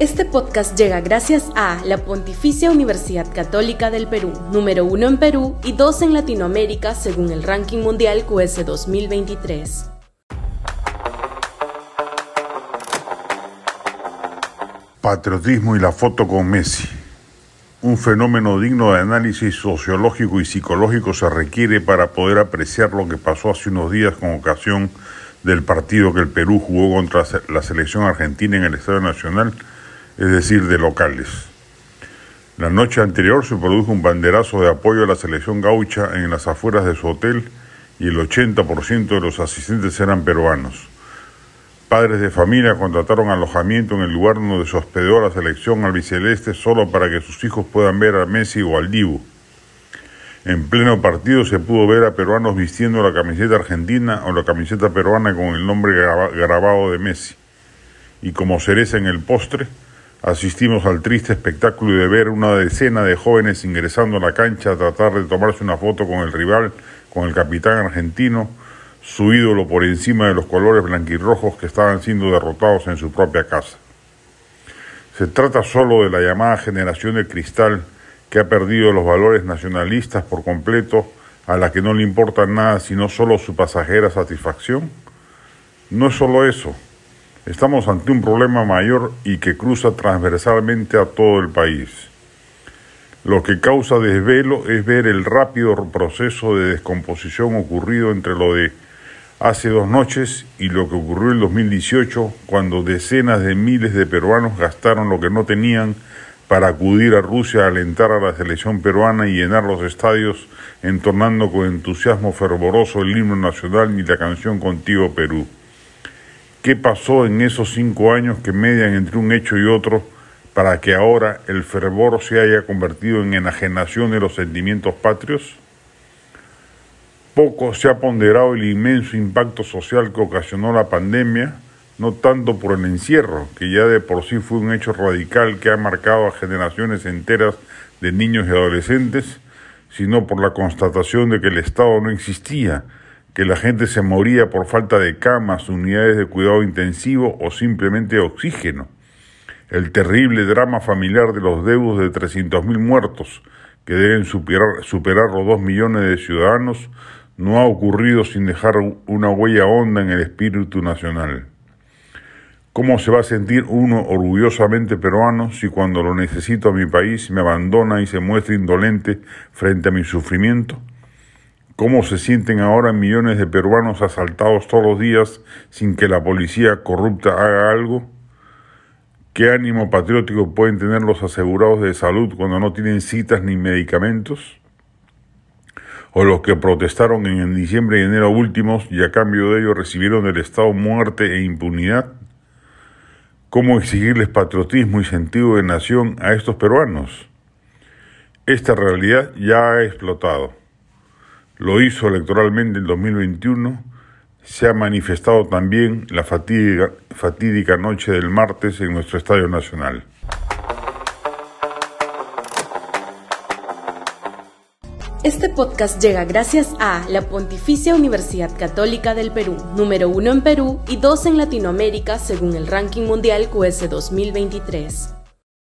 Este podcast llega gracias a la Pontificia Universidad Católica del Perú, número uno en Perú y dos en Latinoamérica según el ranking mundial QS 2023. Patriotismo y la foto con Messi. Un fenómeno digno de análisis sociológico y psicológico se requiere para poder apreciar lo que pasó hace unos días con ocasión del partido que el Perú jugó contra la selección argentina en el Estadio Nacional es decir, de locales. La noche anterior se produjo un banderazo de apoyo a la selección gaucha en las afueras de su hotel y el 80% de los asistentes eran peruanos. Padres de familia contrataron alojamiento en el lugar donde se hospedó la selección albiceleste solo para que sus hijos puedan ver a Messi o al Dibu. En pleno partido se pudo ver a peruanos vistiendo la camiseta argentina o la camiseta peruana con el nombre grabado de Messi. Y como cereza en el postre, Asistimos al triste espectáculo de ver una decena de jóvenes ingresando a la cancha a tratar de tomarse una foto con el rival, con el capitán argentino, su ídolo por encima de los colores blanquirrojos que estaban siendo derrotados en su propia casa. Se trata solo de la llamada generación de cristal que ha perdido los valores nacionalistas por completo, a la que no le importa nada sino solo su pasajera satisfacción. No es solo eso, Estamos ante un problema mayor y que cruza transversalmente a todo el país. Lo que causa desvelo es ver el rápido proceso de descomposición ocurrido entre lo de hace dos noches y lo que ocurrió en 2018 cuando decenas de miles de peruanos gastaron lo que no tenían para acudir a Rusia a alentar a la selección peruana y llenar los estadios entornando con entusiasmo fervoroso el himno nacional y la canción Contigo Perú. ¿Qué pasó en esos cinco años que median entre un hecho y otro para que ahora el fervor se haya convertido en enajenación de los sentimientos patrios? Poco se ha ponderado el inmenso impacto social que ocasionó la pandemia, no tanto por el encierro, que ya de por sí fue un hecho radical que ha marcado a generaciones enteras de niños y adolescentes, sino por la constatación de que el Estado no existía que la gente se moría por falta de camas, unidades de cuidado intensivo o simplemente oxígeno. El terrible drama familiar de los deudos de 300.000 muertos, que deben superar, superar los 2 millones de ciudadanos, no ha ocurrido sin dejar una huella honda en el espíritu nacional. ¿Cómo se va a sentir uno orgullosamente peruano si cuando lo necesito a mi país me abandona y se muestra indolente frente a mi sufrimiento? ¿Cómo se sienten ahora millones de peruanos asaltados todos los días sin que la policía corrupta haga algo? ¿Qué ánimo patriótico pueden tener los asegurados de salud cuando no tienen citas ni medicamentos? ¿O los que protestaron en diciembre y enero últimos y a cambio de ello recibieron del Estado muerte e impunidad? ¿Cómo exigirles patriotismo y sentido de nación a estos peruanos? Esta realidad ya ha explotado lo hizo electoralmente en 2021, se ha manifestado también la fatídica, fatídica noche del martes en nuestro Estadio Nacional. Este podcast llega gracias a la Pontificia Universidad Católica del Perú, número uno en Perú y dos en Latinoamérica según el ranking mundial QS 2023.